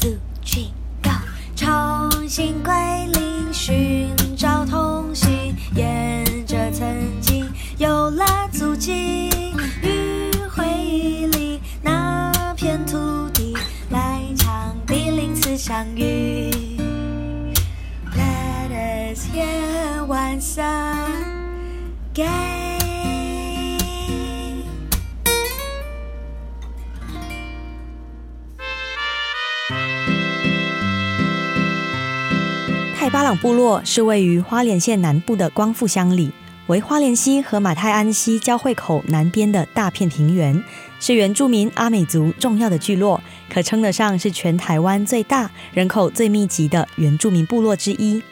two three go，重新归零，寻找童心，沿着曾经有了足迹，与回忆里那片土地来场第零次相遇。Let us hear one song again。巴朗部落是位于花莲县南部的光复乡里，为花莲溪和马太鞍溪交汇口南边的大片平原，是原住民阿美族重要的聚落，可称得上是全台湾最大、人口最密集的原住民部落之一。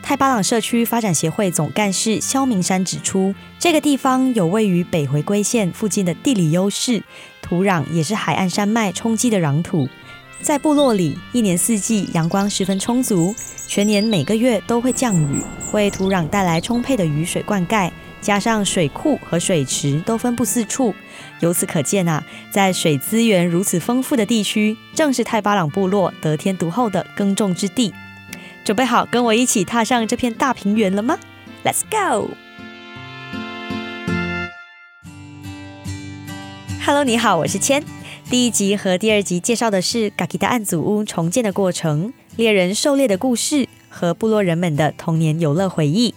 太巴塱社区发展协会总干事萧明山指出，这个地方有位于北回归线附近的地理优势，土壤也是海岸山脉冲积的壤土。在部落里，一年四季阳光十分充足，全年每个月都会降雨，为土壤带来充沛的雨水灌溉。加上水库和水池都分布四处，由此可见啊，在水资源如此丰富的地区，正是泰巴朗部落得天独厚的耕种之地。准备好跟我一起踏上这片大平原了吗？Let's go！Hello，你好，我是千。第一集和第二集介绍的是嘎吉达案祖屋重建的过程、猎人狩猎的故事和部落人们的童年游乐回忆。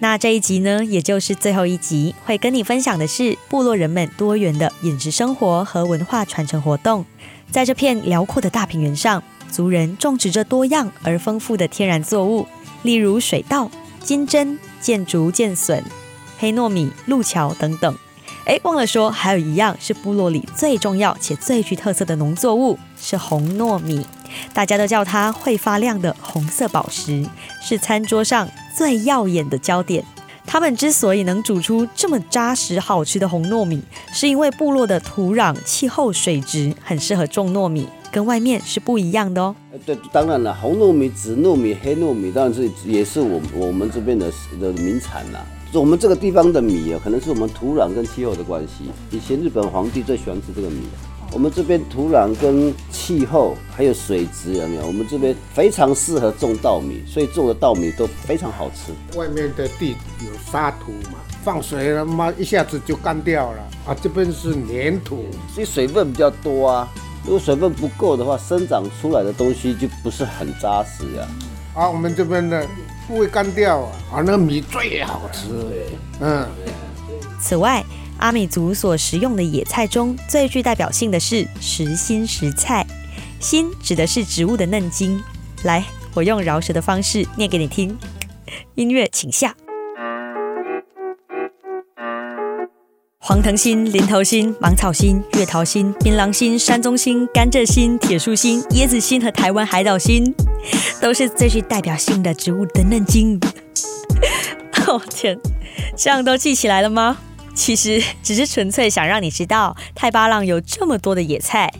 那这一集呢，也就是最后一集，会跟你分享的是部落人们多元的饮食生活和文化传承活动。在这片辽阔的大平原上，族人种植着多样而丰富的天然作物，例如水稻、金针、箭竹、箭笋、黑糯米、路桥等等。哎，忘了说，还有一样是部落里最重要且最具特色的农作物，是红糯米。大家都叫它会发亮的红色宝石，是餐桌上最耀眼的焦点。他们之所以能煮出这么扎实好吃的红糯米，是因为部落的土壤、气候、水质很适合种糯米，跟外面是不一样的哦。对，当然了，红糯米、紫糯米、黑糯米，当然是也是我我们这边的的名产啦。我们这个地方的米啊，可能是我们土壤跟气候的关系。以前日本皇帝最喜欢吃这个米。我们这边土壤跟气候还有水质有没有？我们这边非常适合种稻米，所以种的稻米都非常好吃。外面的地有沙土嘛，放水了嘛，一下子就干掉了啊。这边是粘土，所以水分比较多啊。如果水分不够的话，生长出来的东西就不是很扎实呀。啊，我们这边的。不会干掉啊！啊，那个米最好吃。嗯。此外，阿美族所食用的野菜中最具代表性的是实心食菜。心指的是植物的嫩茎。来，我用饶舌的方式念给你听。音乐请下。黄藤心、林头心、芒草心、月桃心、槟榔心、山棕心、甘蔗心、铁树心、椰子心和台湾海岛心，都是最具代表性的植物的嫩茎。哦天，这样都记起来了吗？其实只是纯粹想让你知道，太巴浪有这么多的野菜。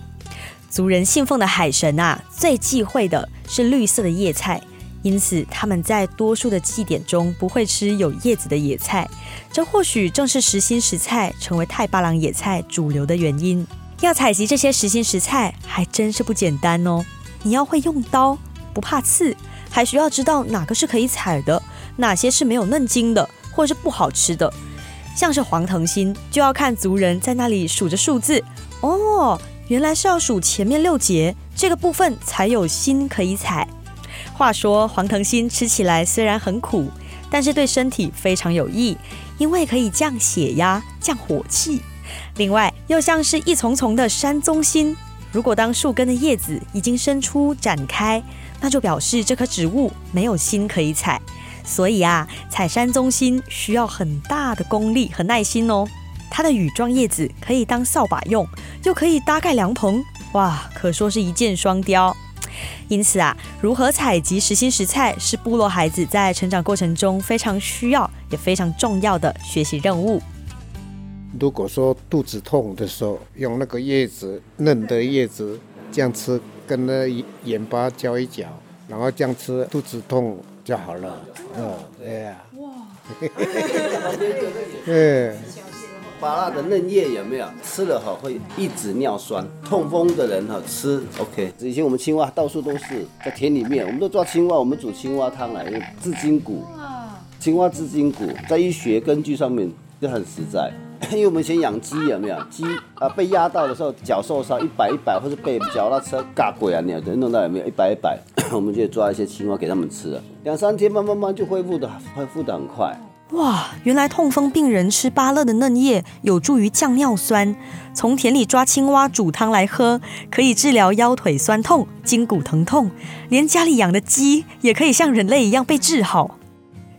族人信奉的海神啊，最忌讳的是绿色的叶菜。因此，他们在多数的祭典中不会吃有叶子的野菜，这或许正是实心食菜成为太巴塱野菜主流的原因。要采集这些实心食菜还真是不简单哦！你要会用刀，不怕刺，还需要知道哪个是可以采的，哪些是没有嫩茎的，或是不好吃的。像是黄藤心，就要看族人在那里数着数字，哦，原来是要数前面六节，这个部分才有心可以采。话说黄藤心吃起来虽然很苦，但是对身体非常有益，因为可以降血压、降火气。另外，又像是一丛丛的山棕心，如果当树根的叶子已经伸出展开，那就表示这棵植物没有心可以采。所以啊，采山棕心需要很大的功力和耐心哦。它的羽状叶子可以当扫把用，又可以搭盖凉棚，哇，可说是一箭双雕。因此啊，如何采集实心食菜是部落孩子在成长过程中非常需要也非常重要的学习任务。如果说肚子痛的时候，用那个叶子嫩的叶子这样吃，跟那盐巴搅一搅，然后这样吃，肚子痛就好了。嗯，对呀。哇。对。芭辣的嫩叶有没有？吃了哈会一直尿酸，痛风的人哈吃 OK。以前我们青蛙到处都是在田里面，我们都抓青蛙，我们煮青蛙汤来，因为治筋骨。青蛙治筋骨，在医学根据上面就很实在。因为我们以前养鸡有没有？鸡啊被压到的时候脚受伤一百一百，或者被脚踏车嘎鬼啊，你有能弄到有没有一百一百？我们就抓一些青蛙给他们吃了，两三天慢慢慢就恢复的恢复的很快。哇，原来痛风病人吃芭乐的嫩叶有助于降尿酸，从田里抓青蛙煮汤来喝，可以治疗腰腿酸痛、筋骨疼痛，连家里养的鸡也可以像人类一样被治好。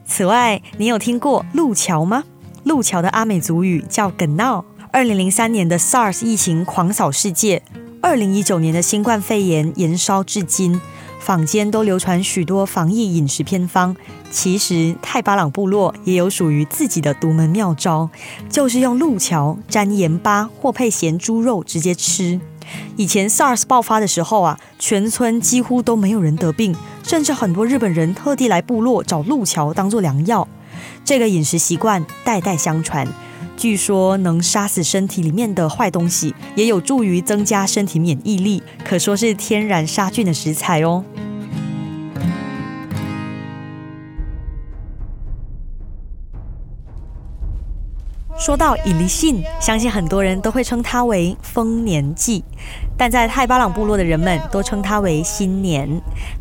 此外，你有听过路桥吗？路桥的阿美族语叫梗闹。二零零三年的 SARS 疫情狂扫世界，二零一九年的新冠肺炎延烧至今。坊间都流传许多防疫饮食偏方，其实泰巴朗部落也有属于自己的独门妙招，就是用鹿桥沾盐巴或配咸猪肉直接吃。以前 SARS 爆发的时候啊，全村几乎都没有人得病，甚至很多日本人特地来部落找鹿桥当做良药。这个饮食习惯代代相传。据说能杀死身体里面的坏东西，也有助于增加身体免疫力，可说是天然杀菌的食材哦。说到伊犁信，相信很多人都会称它为丰年祭，但在泰巴朗部落的人们都称它为新年。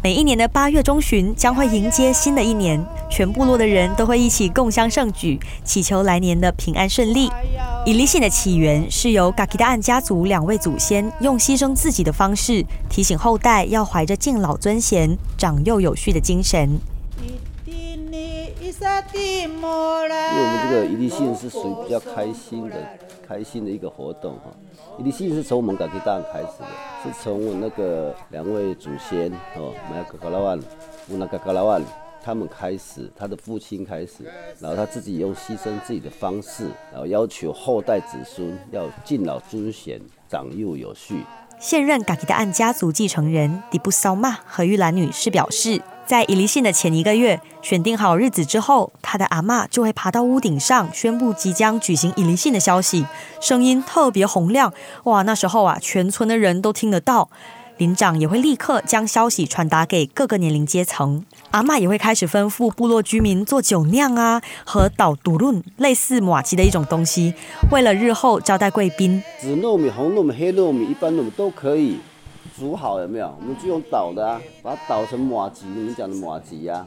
每一年的八月中旬将会迎接新的一年，全部落的人都会一起共襄盛举，祈求来年的平安顺利。伊犁信的起源是由嘎吉达案家族两位祖先用牺牲自己的方式，提醒后代要怀着敬老尊贤、长幼有序的精神。因为我们这个伊犁信是属于比较开心的、开心的一个活动哈。伊犁信是从我们嘎吉达开始的，是从我那个两位祖先哦，马雅嘎嘎拉万、乌那嘎嘎拉万他们开始，他的父亲开始，然后他自己用牺牲自己的方式，然后要求后代子孙要敬老尊贤、长幼有序。现任嘎吉达案家族继承人迪布骚玛何玉兰女士表示。在伊犁信的前一个月，选定好日子之后，他的阿嬷就会爬到屋顶上宣布即将举行伊犁信的消息，声音特别洪亮。哇，那时候啊，全村的人都听得到。林长也会立刻将消息传达给各个年龄阶层。阿嬷也会开始吩咐部落居民做酒酿啊，和捣独论类似麻糬的一种东西，为了日后招待贵宾。紫糯米、红糯米、黑糯米，一般糯米都可以。煮好有没有？我们就用捣的啊，把它捣成马蹄，你们讲的麻糬呀。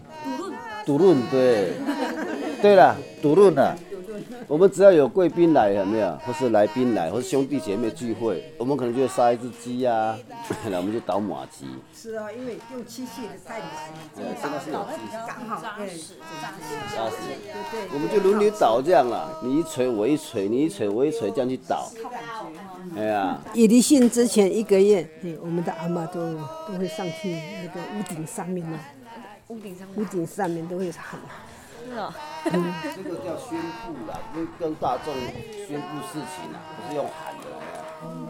独论，对，对了，独论啊。我们只要有贵宾来有没有？或是来宾来，或是兄弟姐妹聚会，我们可能就会杀一只鸡呀，那我们就倒马鸡。是啊，因为用机器的太难了。对，现在是有机器。刚好，对，扎实。对对。我们就轮流倒这样了，你一锤我一锤，你一锤我一锤，这样去倒。哎呀，伊犁信之前一个月，我们的阿妈都都会上去那个屋顶上面嘛，屋顶上，屋顶上面都会喊。是啊，嗯，这个叫宣布啦，跟跟大众宣布事情啦，不是用喊的。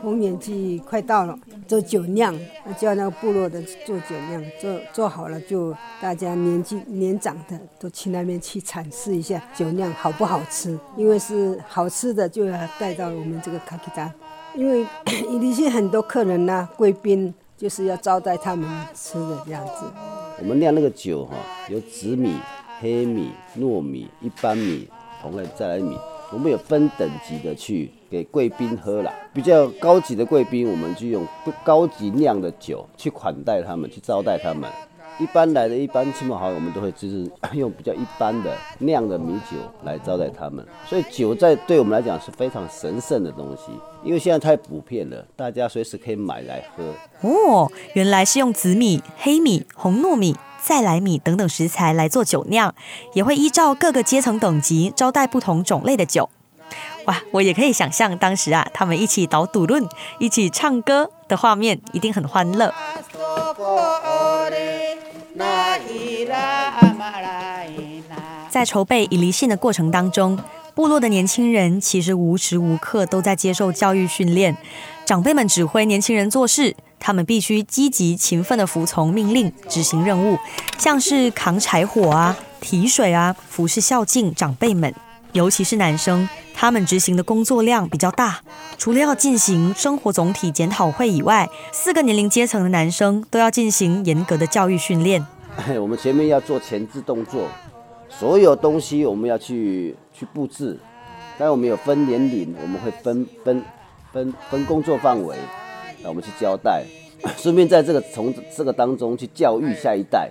丰年祭快到了，做酒酿，叫那个部落的做酒酿，做做好了就大家年纪年长的都去那边去尝试一下酒酿好不好吃，因为是好吃的就要带到我们这个卡基达。因为伊犁信很多客人呐、啊，贵宾就是要招待他们吃的这样子。我们酿那个酒哈，有紫米、黑米、糯米、一般米、同类再来米，我们有分等级的去给贵宾喝了。比较高级的贵宾，我们就用高级酿的酒去款待他们，去招待他们。一般来的一般亲朋好友，我们都会就是 用比较一般的酿的米酒来招待他们。所以酒在对我们来讲是非常神圣的东西，因为现在太普遍了，大家随时可以买来喝。哦，原来是用紫米、黑米、红糯米、再来米等等食材来做酒酿，也会依照各个阶层等级招待不同种类的酒。哇，我也可以想象当时啊，他们一起捣赌论、一起唱歌的画面，一定很欢乐。在筹备伊犁信的过程当中，部落的年轻人其实无时无刻都在接受教育训练。长辈们指挥年轻人做事，他们必须积极勤奋地服从命令，执行任务，像是扛柴火啊、提水啊、服侍孝敬长辈们。尤其是男生，他们执行的工作量比较大，除了要进行生活总体检讨会以外，四个年龄阶层的男生都要进行严格的教育训练。我们前面要做前置动作，所有东西我们要去去布置。但我们有分年龄，我们会分分分分工作范围，那我们去交代。顺便在这个从这个当中去教育下一代，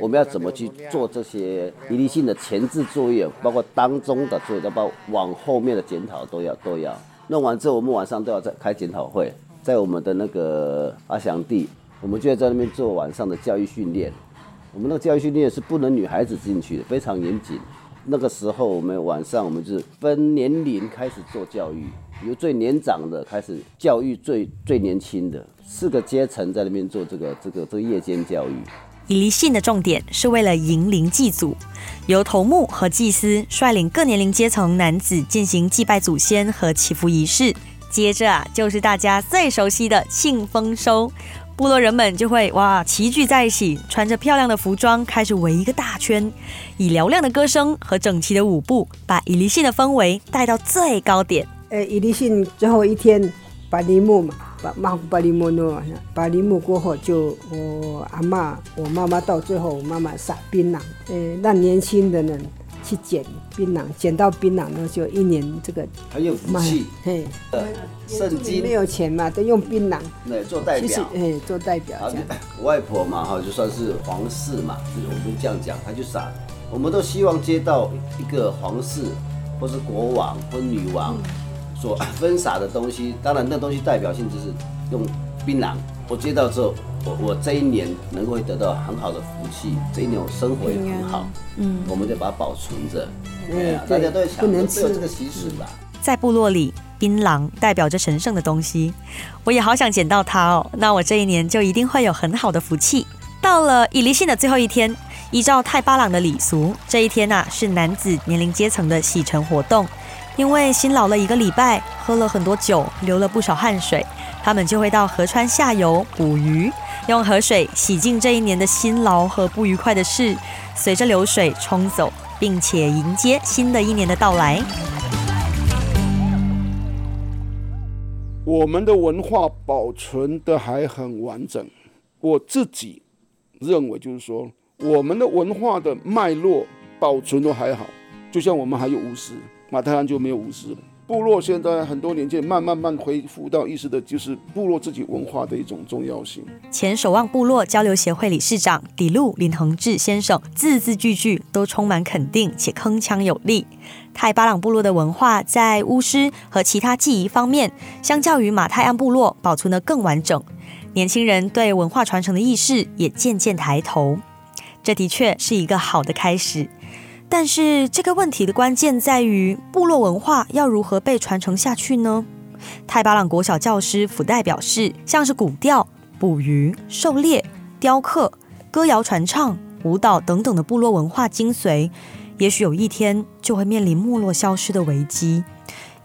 我们要怎么去做这些一定性的前置作业，包括当中的作业，包括往后面的检讨都要都要弄完之后，我们晚上都要再开检讨会，在我们的那个阿祥地，我们就会在那边做晚上的教育训练。我们那个教育训练是不能女孩子进去的，非常严谨。那个时候我们晚上我们就是分年龄开始做教育，由最年长的开始教育最最年轻的。四个阶层在那边做这个这个这个夜间教育。以离信的重点是为了迎灵祭祖，由头目和祭司率领各年龄阶层男子进行祭拜祖先和祈福仪式。接着啊，就是大家最熟悉的庆丰收，部落人们就会哇齐聚在一起，穿着漂亮的服装，开始围一个大圈，以嘹亮的歌声和整齐的舞步，把以离信的氛围带到最高点。呃，以离性最后一天，把陵墓嘛。马古巴里莫诺，巴里木过后就我阿妈，我妈妈到最后，我妈妈撒槟榔，呃，让年轻的人去捡槟榔，捡到槟榔呢，就一年这个很有福气。嘿，圣经没有钱嘛，都用槟榔对做代表，哎，做代表。我外婆嘛，哈，就算是皇室嘛，我们这样讲，他就撒，我们都希望接到一个皇室，或是国王或女王。嗯所分撒的东西，当然那东西代表性就是用槟榔。我接到之后，我我这一年能够得到很好的福气，这一年我生活也很好。嗯，我们就把它保存着。对啊，大家都会想，不能吃这个习俗吧。在部落里，槟榔代表着神圣的东西，我也好想捡到它哦。那我这一年就一定会有很好的福气。到了以离信的最后一天，依照泰巴朗的礼俗，这一天呐、啊、是男子年龄阶层的洗尘活动。因为辛劳了一个礼拜，喝了很多酒，流了不少汗水，他们就会到河川下游捕鱼，用河水洗净这一年的辛劳和不愉快的事，随着流水冲走，并且迎接新的一年的到来。我们的文化保存得还很完整，我自己认为就是说，我们的文化的脉络保存得还好，就像我们还有巫师。马太安就没有巫师了。部落现在很多年间慢慢慢恢复到意识的，就是部落自己文化的一种重要性。前守望部落交流协会理事长底路林恒志先生字字句句都充满肯定且铿锵有力。泰巴朗部落的文化在巫师和其他祭仪方面，相较于马太安部落保存得更完整。年轻人对文化传承的意识也渐渐抬头，这的确是一个好的开始。但是这个问题的关键在于，部落文化要如何被传承下去呢？太巴朗国小教师福代表示，像是古调、捕鱼、狩猎、雕刻、歌谣传唱、舞蹈等等的部落文化精髓，也许有一天就会面临没落消失的危机。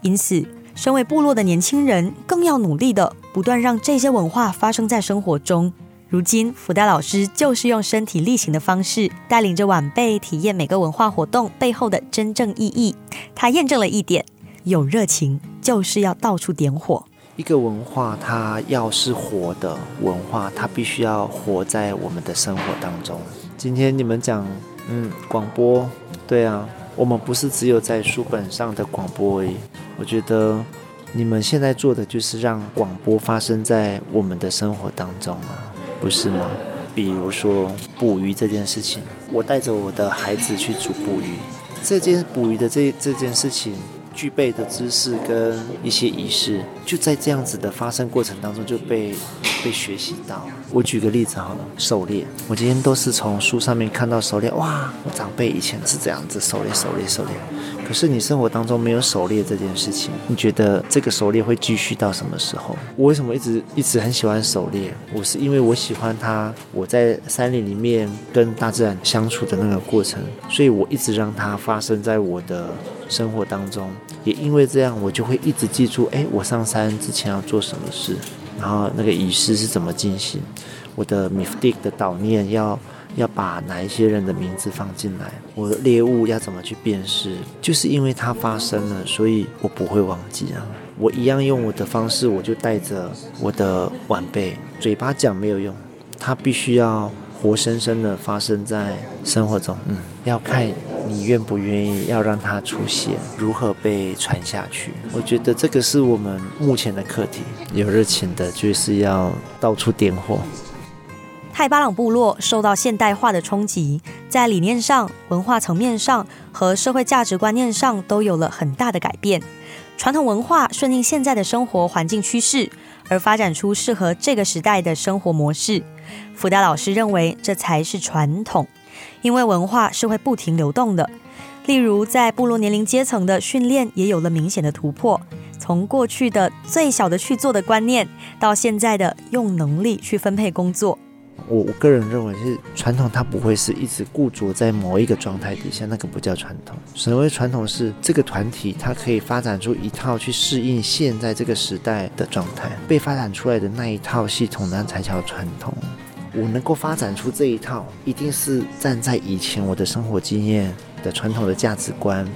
因此，身为部落的年轻人，更要努力的不断让这些文化发生在生活中。如今，福代老师就是用身体力行的方式，带领着晚辈体验每个文化活动背后的真正意义。他验证了一点：有热情就是要到处点火。一个文化，它要是活的文化，它必须要活在我们的生活当中。今天你们讲，嗯，广播，对啊，我们不是只有在书本上的广播而已。我觉得你们现在做的就是让广播发生在我们的生活当中啊。不是吗？比如说捕鱼这件事情，我带着我的孩子去煮捕鱼，这件捕鱼的这这件事情，具备的知识跟一些仪式，就在这样子的发生过程当中就被被学习到。我举个例子好了，狩猎，我今天都是从书上面看到狩猎，哇，我长辈以前是这样子狩猎，狩猎，狩猎。可是你生活当中没有狩猎这件事情，你觉得这个狩猎会继续到什么时候？我为什么一直一直很喜欢狩猎？我是因为我喜欢它，我在山林里面跟大自然相处的那个过程，所以我一直让它发生在我的生活当中。也因为这样，我就会一直记住，哎，我上山之前要做什么事，然后那个仪式是怎么进行，我的米福蒂的祷念要。要把哪一些人的名字放进来，我的猎物要怎么去辨识，就是因为它发生了，所以我不会忘记啊。我一样用我的方式，我就带着我的晚辈，嘴巴讲没有用，它必须要活生生的发生在生活中。嗯，要看你愿不愿意要让它出现，如何被传下去。我觉得这个是我们目前的课题。有热情的，就是要到处点火。泰巴朗部落受到现代化的冲击，在理念上、文化层面上和社会价值观念上都有了很大的改变。传统文化顺应现在的生活环境趋势，而发展出适合这个时代的生活模式。福大老师认为，这才是传统，因为文化是会不停流动的。例如，在部落年龄阶层的训练也有了明显的突破，从过去的最小的去做的观念，到现在的用能力去分配工作。我我个人认为是传统，它不会是一直固着在某一个状态底下，那个不叫传统。所谓传统是这个团体，它可以发展出一套去适应现在这个时代的状态，被发展出来的那一套系统呢，才叫传统。我能够发展出这一套，一定是站在以前我的生活经验的传统的价值观，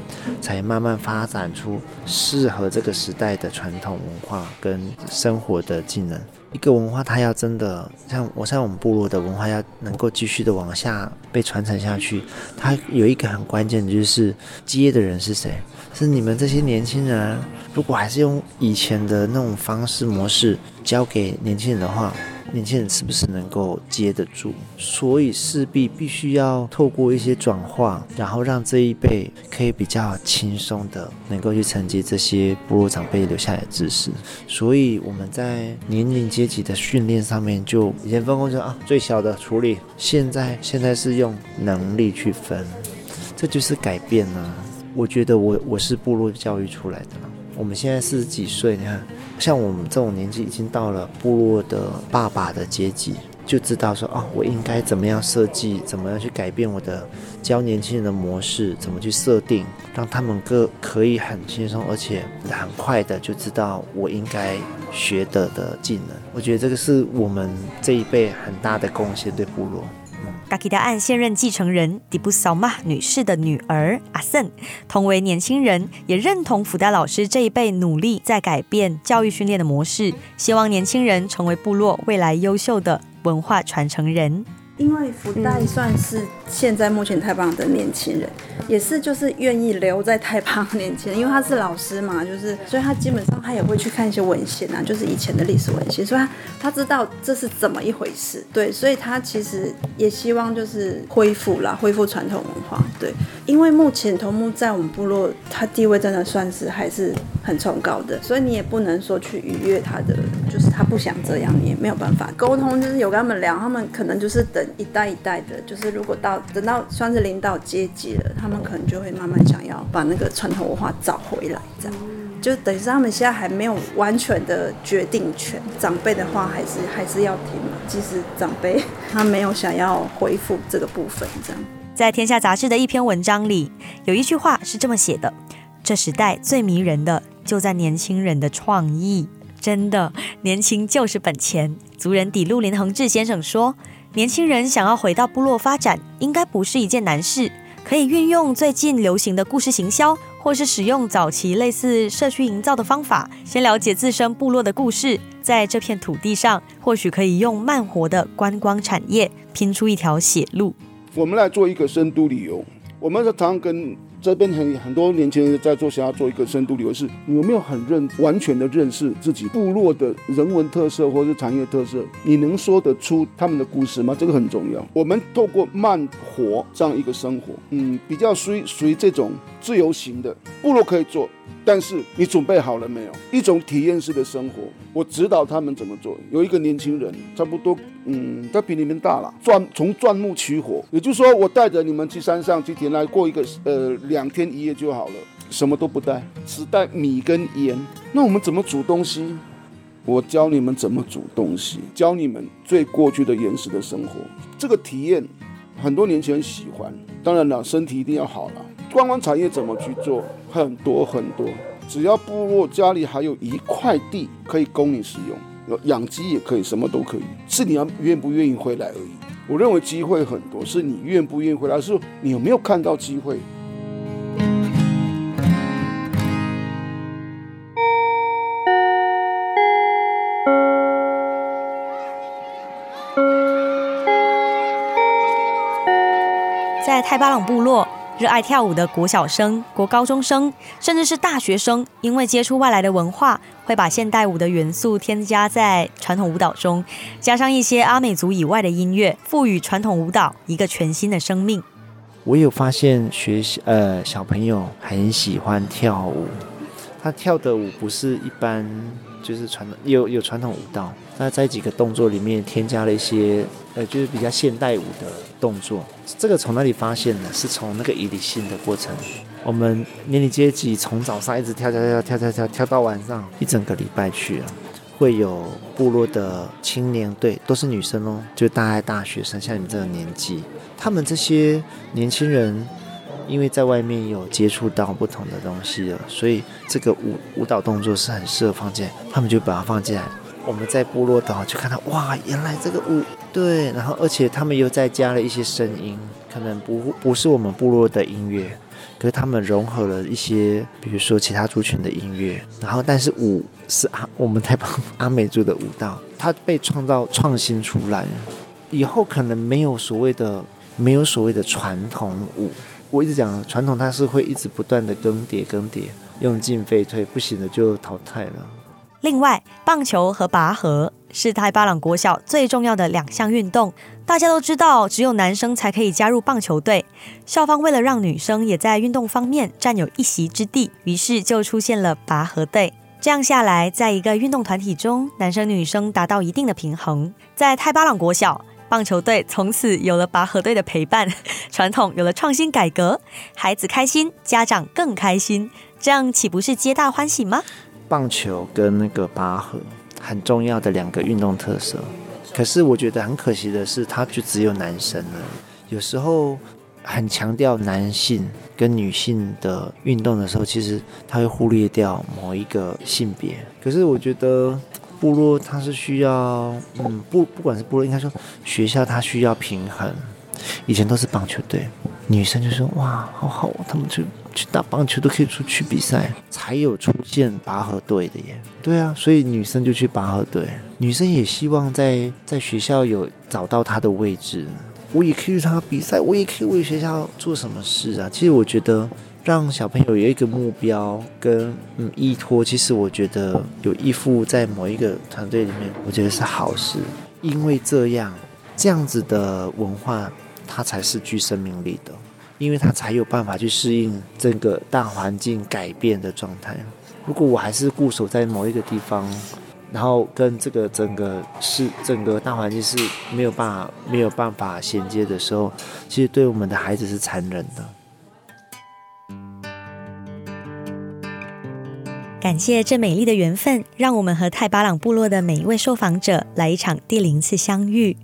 才慢慢发展出适合这个时代的传统文化跟生活的技能。一个文化，它要真的像我像我们部落的文化，要能够继续的往下被传承下去，它有一个很关键的，就是接的人是谁？是你们这些年轻人。如果还是用以前的那种方式模式教给年轻人的话，年轻人是不是能够接得住？所以势必必须要透过一些转化，然后让这一辈可以比较轻松的能够去承接这些部落长辈留下来的知识。所以我们在年龄阶级的训练上面，就以前分工就啊最小的处理，现在现在是用能力去分，这就是改变呢。我觉得我我是部落教育出来的。我们现在四十几岁，你看，像我们这种年纪，已经到了部落的爸爸的阶级，就知道说，哦，我应该怎么样设计，怎么样去改变我的教年轻人的模式，怎么去设定，让他们个可以很轻松，而且很快的就知道我应该学的的技能。我觉得这个是我们这一辈很大的贡献，对部落。嘎吉达案现任继承人迪布萨玛女士的女儿阿森，同为年轻人，也认同福袋老师这一辈努力在改变教育训练的模式，希望年轻人成为部落未来优秀的文化传承人。因为福袋算是现在目前太棒的年轻人，也是就是愿意留在太棒的年轻人，因为他是老师嘛，就是所以他基本上他也会去看一些文献啊，就是以前的历史文献，所以他他知道这是怎么一回事，对，所以他其实也希望就是恢复啦，恢复传统文化，对，因为目前头目在我们部落，他地位真的算是还是很崇高的，所以你也不能说去逾越他的，就是他不想这样，你也没有办法沟通，就是有跟他们聊，他们可能就是等。一代一代的，就是如果到等到算是领导阶级了，他们可能就会慢慢想要把那个传统文化找回来，这样就等于是他们现在还没有完全的决定权。长辈的话还是还是要听嘛，即使长辈他没有想要恢复这个部分，这样。在《天下杂志》的一篇文章里，有一句话是这么写的：“这时代最迷人的，就在年轻人的创意。”真的，年轻就是本钱。族人底路林恒志先生说。年轻人想要回到部落发展，应该不是一件难事。可以运用最近流行的故事行销，或是使用早期类似社区营造的方法，先了解自身部落的故事，在这片土地上，或许可以用慢活的观光产业拼出一条血路。我们来做一个深度旅游，我们常常跟。这边很很多年轻人在做，想要做一个深度旅游，是你有没有很认完全的认识自己部落的人文特色或是产业特色？你能说得出他们的故事吗？这个很重要。我们透过慢活这样一个生活，嗯，比较属于属于这种自由行的部落可以做。但是你准备好了没有？一种体验式的生活，我指导他们怎么做。有一个年轻人，差不多，嗯，他比你们大了，钻从钻木取火，也就是说，我带着你们去山上去田来过一个呃两天一夜就好了，什么都不带，只带米跟盐。那我们怎么煮东西？我教你们怎么煮东西，教你们最过去的原始的生活。这个体验，很多年轻人喜欢。当然了，身体一定要好了。观光产业怎么去做？很多很多，只要部落家里还有一块地可以供你使用，有养鸡也可以，什么都可以，是你要愿不愿意回来而已。我认为机会很多，是你愿不愿意回来，是你有没有看到机会。在泰巴朗部落，热爱跳舞的国小生、国高中生，甚至是大学生，因为接触外来的文化，会把现代舞的元素添加在传统舞蹈中，加上一些阿美族以外的音乐，赋予传统舞蹈一个全新的生命。我有发现学校呃小朋友很喜欢跳舞，他跳的舞不是一般就是传统有有传统舞蹈，那在几个动作里面添加了一些呃就是比较现代舞的动作。这个从哪里发现呢？是从那个以理性的过程。我们年龄阶级从早上一直跳跳跳跳跳跳跳到晚上，一整个礼拜去了。会有部落的青年队，都是女生哦，就大概大学生，像你们这个年纪。他们这些年轻人，因为在外面有接触到不同的东西了，所以这个舞舞蹈动作是很适合放进来，他们就把它放进来。我们在部落岛就看到，哇，原来这个舞对，然后而且他们又再加了一些声音，可能不不是我们部落的音乐，可是他们融合了一些，比如说其他族群的音乐，然后但是舞是阿我们太巴阿美族的舞蹈，它被创造创新出来，以后可能没有所谓的没有所谓的传统舞，我一直讲传统它是会一直不断的更迭更迭，用进废退，不行的就淘汰了。另外，棒球和拔河是泰巴朗国小最重要的两项运动。大家都知道，只有男生才可以加入棒球队。校方为了让女生也在运动方面占有一席之地，于是就出现了拔河队。这样下来，在一个运动团体中，男生女生达到一定的平衡。在泰巴朗国小，棒球队从此有了拔河队的陪伴，传统有了创新改革，孩子开心，家长更开心，这样岂不是皆大欢喜吗？棒球跟那个拔河很重要的两个运动特色，可是我觉得很可惜的是，它就只有男生了。有时候很强调男性跟女性的运动的时候，其实他会忽略掉某一个性别。可是我觉得部落它是需要，嗯，不，不管是部落，应该说学校它需要平衡。以前都是棒球队，女生就说哇，好好，他们就。去打棒球都可以出去比赛，才有出现拔河队的耶。对啊，所以女生就去拔河队。女生也希望在在学校有找到她的位置。我也可以去她比赛，我也可以为学校做什么事啊。其实我觉得让小朋友有一个目标跟嗯依托，其实我觉得有依附在某一个团队里面，我觉得是好事。因为这样这样子的文化，它才是具生命力的。因为它才有办法去适应整个大环境改变的状态。如果我还是固守在某一个地方，然后跟这个整个是整个大环境是没有办法没有办法衔接的时候，其实对我们的孩子是残忍的。感谢这美丽的缘分，让我们和泰巴朗部落的每一位受访者来一场第零次相遇。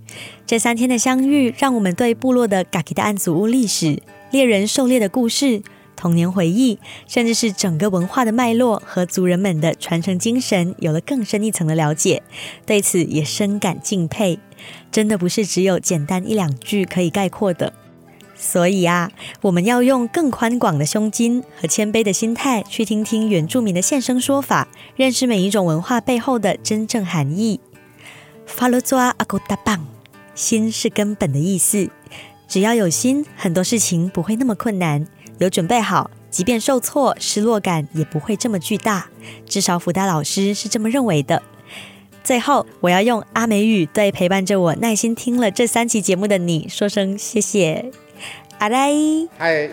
这三天的相遇，让我们对部落的嘎吉的案祖屋历史。猎人狩猎的故事、童年回忆，甚至是整个文化的脉络和族人们的传承精神，有了更深一层的了解。对此也深感敬佩，真的不是只有简单一两句可以概括的。所以啊，我们要用更宽广的胸襟和谦卑的心态去听听原住民的现身说法，认识每一种文化背后的真正含义。法罗抓阿古达棒，心是根本的意思。只要有心，很多事情不会那么困难。有准备好，即便受挫，失落感也不会这么巨大。至少辅大老师是这么认为的。最后，我要用阿美语对陪伴着我、耐心听了这三期节目的你说声谢谢。阿来，嗨，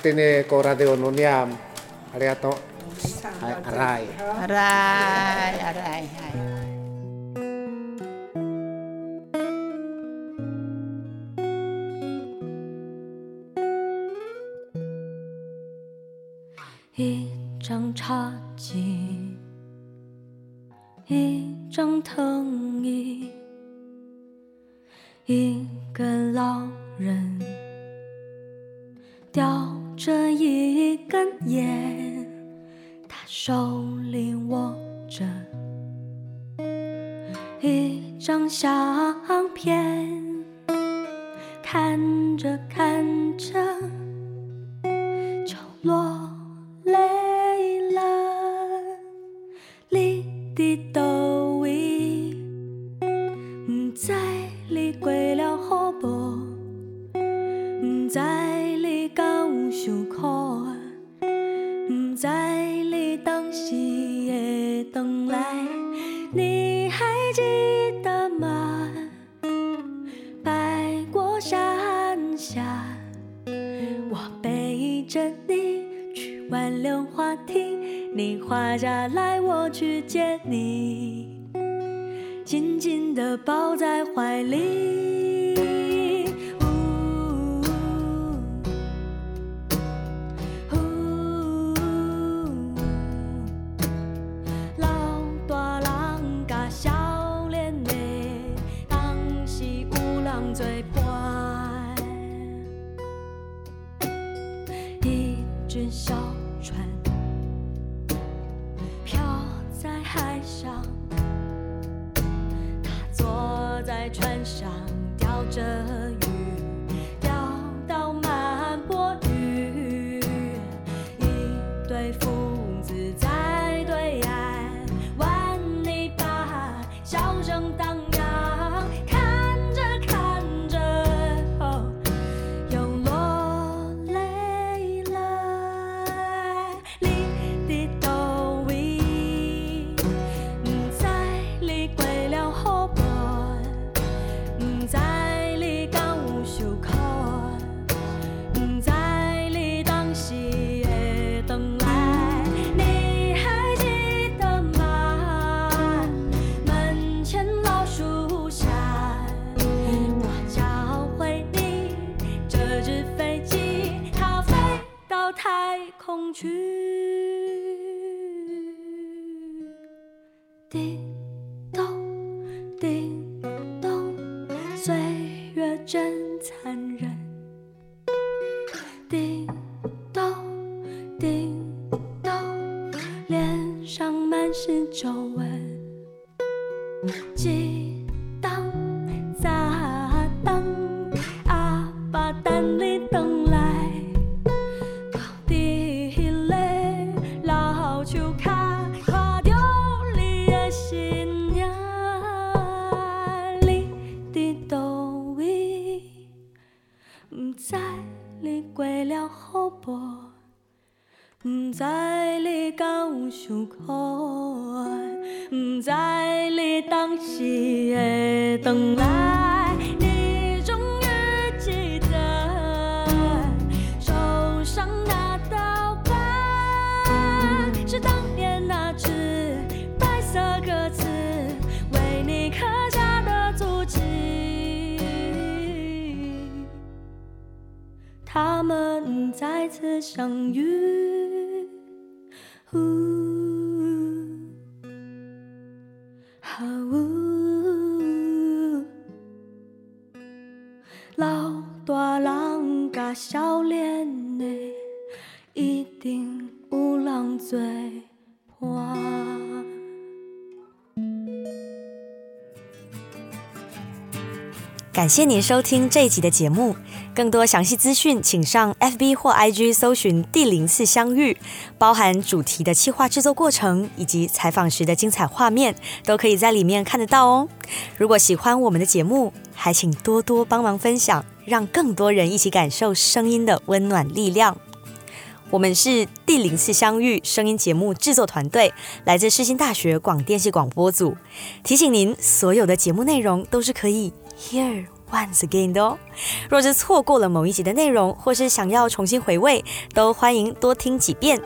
今天过来的努尼亚，阿里阿多，阿来，阿来，阿来，嗨。一张茶几，一张藤椅，一个老人叼着一根烟，他手里握着一张相片。看着看着去苦，不再理当时的等来，你终于记得手上那道疤，是当年那只白色鸽子为你刻下的足迹。他们再次相遇。大人甲少年的，一定有人作伴。感谢您收听这一集的节目，更多详细资讯请上 FB 或 IG 搜寻“第零次相遇”，包含主题的企划制作过程以及采访时的精彩画面，都可以在里面看得到哦。如果喜欢我们的节目，还请多多帮忙分享，让更多人一起感受声音的温暖力量。我们是第零次相遇声音节目制作团队，来自世新大学广电系广播组。提醒您，所有的节目内容都是可以 hear once again 的哦。若是错过了某一集的内容，或是想要重新回味，都欢迎多听几遍。